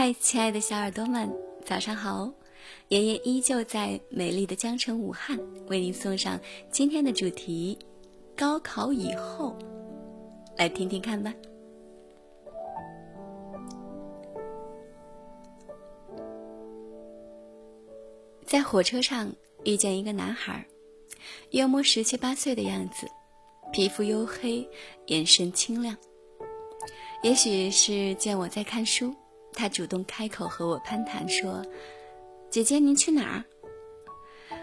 嗨，亲爱的小耳朵们，早上好！爷爷依旧在美丽的江城武汉为您送上今天的主题：高考以后，来听听看吧。在火车上遇见一个男孩，约莫十七八岁的样子，皮肤黝黑，眼神清亮。也许是见我在看书。他主动开口和我攀谈，说：“姐姐，您去哪儿？”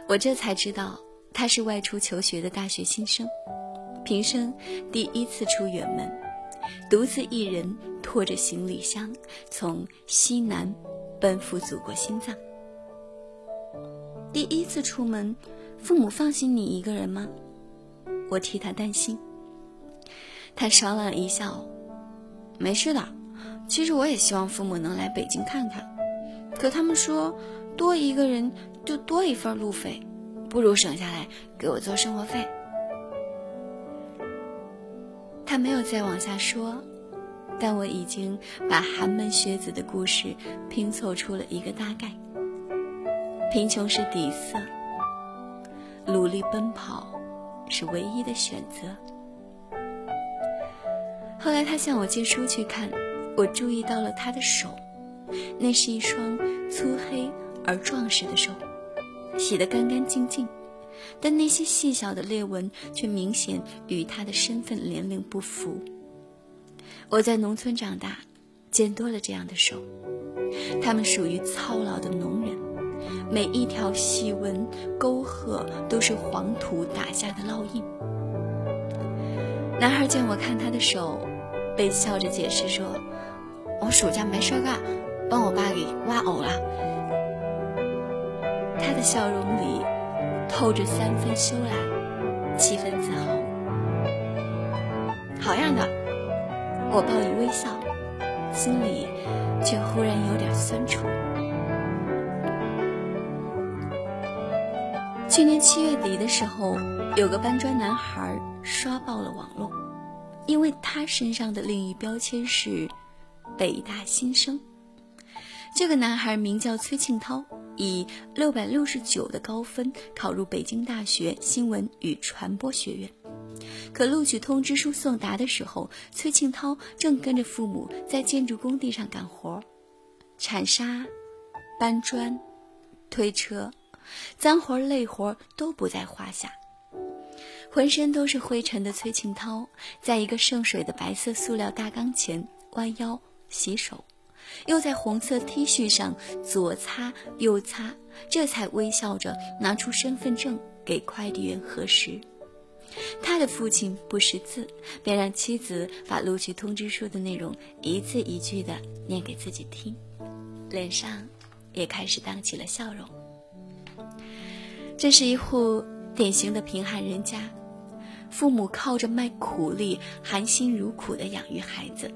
我这才知道他是外出求学的大学新生，平生第一次出远门，独自一人拖着行李箱从西南奔赴祖国心脏。第一次出门，父母放心你一个人吗？我替他担心。他爽朗一笑：“没事的。”其实我也希望父母能来北京看看，可他们说多一个人就多一份路费，不如省下来给我做生活费。他没有再往下说，但我已经把寒门学子的故事拼凑出了一个大概。贫穷是底色，努力奔跑是唯一的选择。后来他向我借书去看。我注意到了他的手，那是一双粗黑而壮实的手，洗得干干净净，但那些细小的裂纹却明显与他的身份年龄不符。我在农村长大，见多了这样的手，他们属于操劳的农人，每一条细纹沟壑都是黄土打下的烙印。男孩见我看他的手，被笑着解释说。我暑假没事干，帮我爸给挖藕了。他的笑容里透着三分羞懒，七分自豪。好样的！我报以微笑，心里却忽然有点酸楚。去年七月底的时候，有个搬砖男孩刷爆了网络，因为他身上的另一标签是。北大新生，这个男孩名叫崔庆涛，以六百六十九的高分考入北京大学新闻与传播学院。可录取通知书送达的时候，崔庆涛正跟着父母在建筑工地上干活，铲沙、搬砖、推车，脏活累活都不在话下。浑身都是灰尘的崔庆涛，在一个盛水的白色塑料大缸前弯腰。洗手，又在红色 T 恤上左擦右擦，这才微笑着拿出身份证给快递员核实。他的父亲不识字，便让妻子把录取通知书的内容一字一句的念给自己听，脸上也开始荡起了笑容。这是一户典型的贫寒人家，父母靠着卖苦力，含辛茹苦的养育孩子。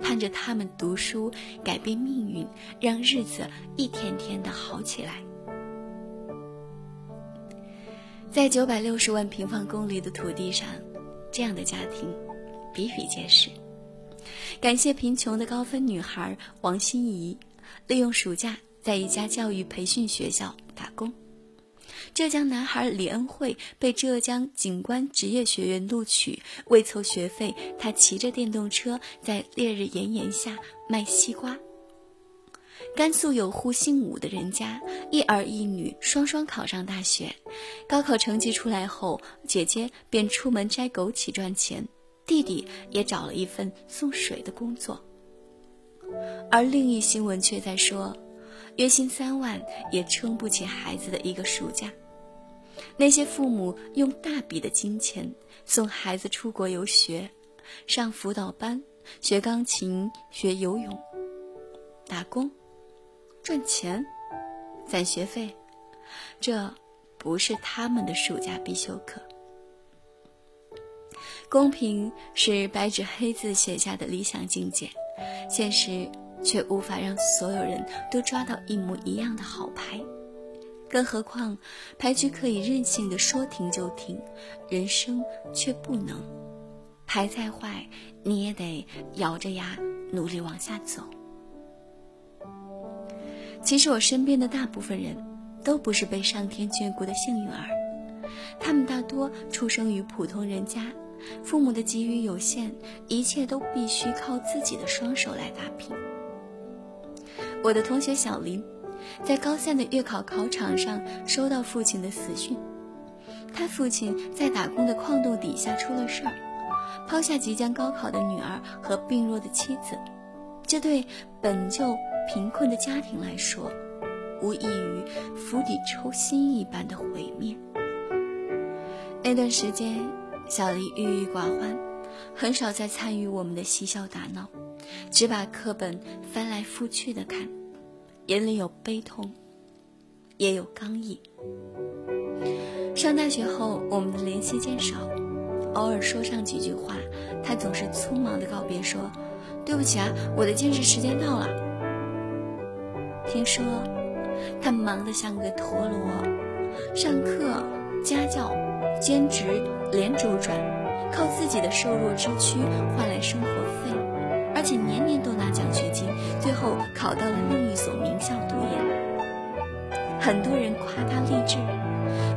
盼着他们读书改变命运，让日子一天天的好起来。在九百六十万平方公里的土地上，这样的家庭比比皆是。感谢贫穷的高分女孩王心怡，利用暑假在一家教育培训学校打工。浙江男孩李恩惠被浙江警官职业学院录取，为凑学费，他骑着电动车在烈日炎炎下卖西瓜。甘肃有户姓武的人家，一儿一女双双考上大学。高考成绩出来后，姐姐便出门摘枸杞赚钱，弟弟也找了一份送水的工作。而另一新闻却在说。月薪三万也撑不起孩子的一个暑假。那些父母用大笔的金钱送孩子出国游学，上辅导班，学钢琴，学游泳，打工，赚钱，攒学费，这不是他们的暑假必修课。公平是白纸黑字写下的理想境界，现实。却无法让所有人都抓到一模一样的好牌，更何况牌局可以任性的说停就停，人生却不能。牌再坏，你也得咬着牙努力往下走。其实我身边的大部分人，都不是被上天眷顾的幸运儿，他们大多出生于普通人家，父母的给予有限，一切都必须靠自己的双手来打拼。我的同学小林，在高三的月考考场上收到父亲的死讯，他父亲在打工的矿洞底下出了事儿，抛下即将高考的女儿和病弱的妻子，这对本就贫困的家庭来说，无异于釜底抽薪一般的毁灭。那段时间，小林郁郁寡欢，很少再参与我们的嬉笑打闹。只把课本翻来覆去的看，眼里有悲痛，也有刚毅。上大学后，我们的联系渐少，偶尔说上几句话，他总是匆忙的告别说：“对不起啊，我的兼职时间到了。”听说他忙得像个陀螺，上课、家教、兼职连轴转，靠自己的瘦弱之躯换来生活费。而且年年都拿奖学金，最后考到了另一所。很多人夸他励志，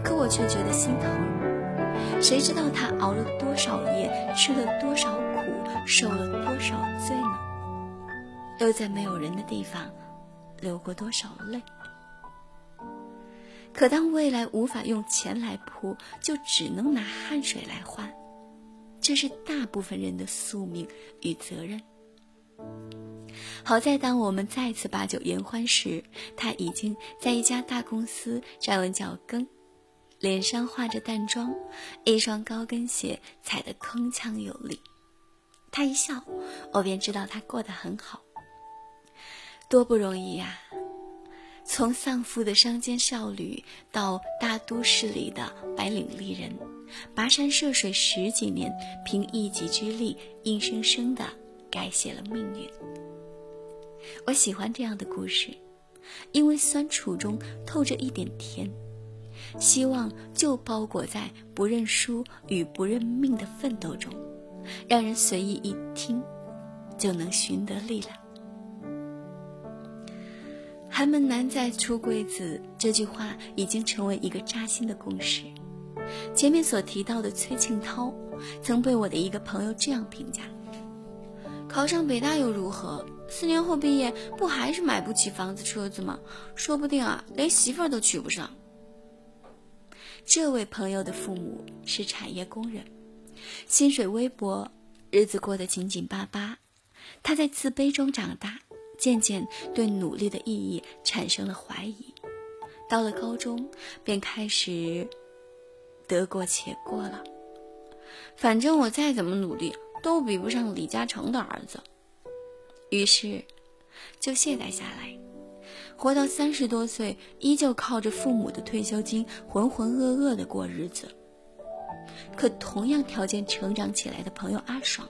可我却觉得心疼。谁知道他熬了多少夜，吃了多少苦，受了多少罪呢？又在没有人的地方流过多少泪？可当未来无法用钱来铺，就只能拿汗水来换，这是大部分人的宿命与责任。好在，当我们再次把酒言欢时，他已经在一家大公司站稳脚跟，脸上化着淡妆，一双高跟鞋踩得铿锵有力。他一笑，我便知道他过得很好。多不容易呀！从丧父的乡间少女到大都市里的白领丽人，跋山涉水十几年，凭一己之力，硬生生的。改写了命运。我喜欢这样的故事，因为酸楚中透着一点甜，希望就包裹在不认输与不认命的奋斗中，让人随意一听，就能寻得力量。寒门难再出贵子这句话已经成为一个扎心的共识。前面所提到的崔庆涛，曾被我的一个朋友这样评价。考上北大又如何？四年后毕业，不还是买不起房子车子吗？说不定啊，连媳妇儿都娶不上。这位朋友的父母是产业工人，薪水微薄，日子过得紧紧巴巴。他在自卑中长大，渐渐对努力的意义产生了怀疑。到了高中，便开始得过且过了。反正我再怎么努力。都比不上李嘉诚的儿子，于是就懈怠下来，活到三十多岁，依旧靠着父母的退休金浑浑噩噩的过日子。可同样条件成长起来的朋友阿爽，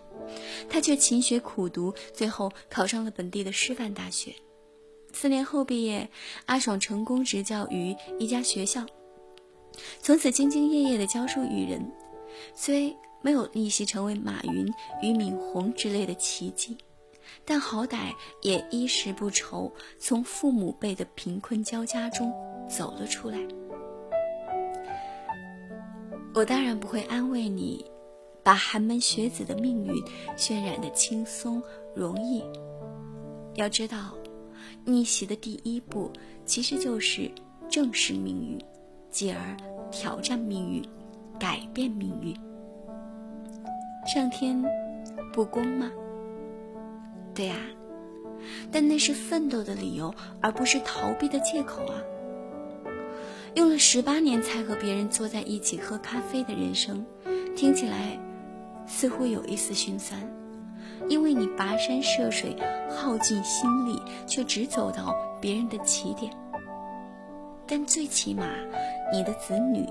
他却勤学苦读，最后考上了本地的师范大学。四年后毕业，阿爽成功执教于一家学校，从此兢兢业业的教书育人，虽。没有逆袭成为马云、俞敏洪之类的奇迹，但好歹也衣食不愁，从父母辈的贫困交加中走了出来。我当然不会安慰你，把寒门学子的命运渲染的轻松容易。要知道，逆袭的第一步其实就是正视命运，继而挑战命运，改变命运。上天不公吗？对呀，但那是奋斗的理由，而不是逃避的借口啊！用了十八年才和别人坐在一起喝咖啡的人生，听起来似乎有一丝心酸，因为你跋山涉水，耗尽心力，却只走到别人的起点。但最起码，你的子女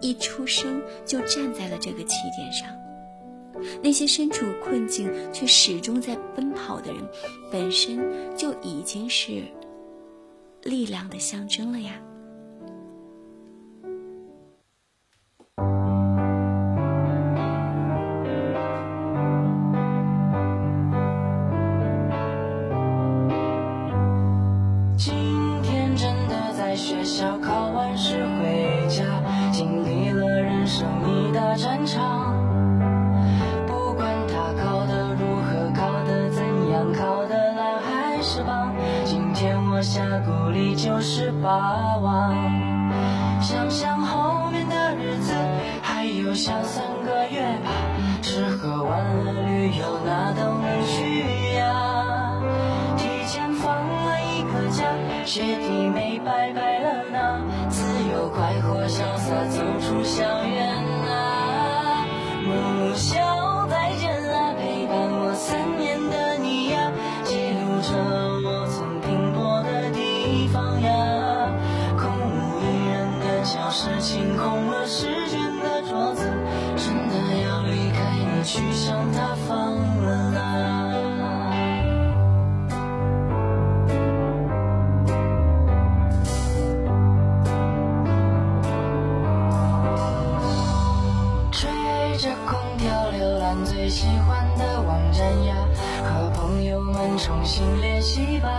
一出生就站在了这个起点上。那些身处困境却始终在奔跑的人，本身就已经是力量的象征了呀。今天真的在。学校考完试回家，经历了人生一大战场。我下鼓励就是霸王。想想后面的日子，还有小三个月吧，吃喝玩乐旅游哪都能去呀。提前放了一个假，学弟妹拜拜了呢，自由快活潇洒走出校园方呀。空无一人的教室，清空了试卷的桌子，真的要离开你，去向他方了啦。吹着空调浏览最喜欢的网站呀，和朋友们重新联系吧。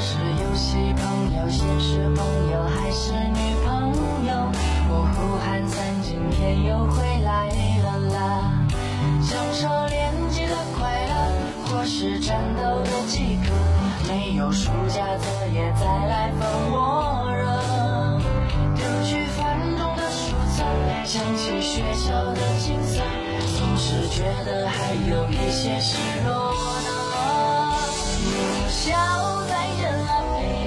是游戏朋友、现实朋友还是女朋友，我呼喊三更天又回来了啦。享受连接的快乐，或是战斗的饥渴，没有暑假作业再来分我热。丢去繁重的书册，想起学校的景色，总是觉得还有一些失落呢。母校再见了，陪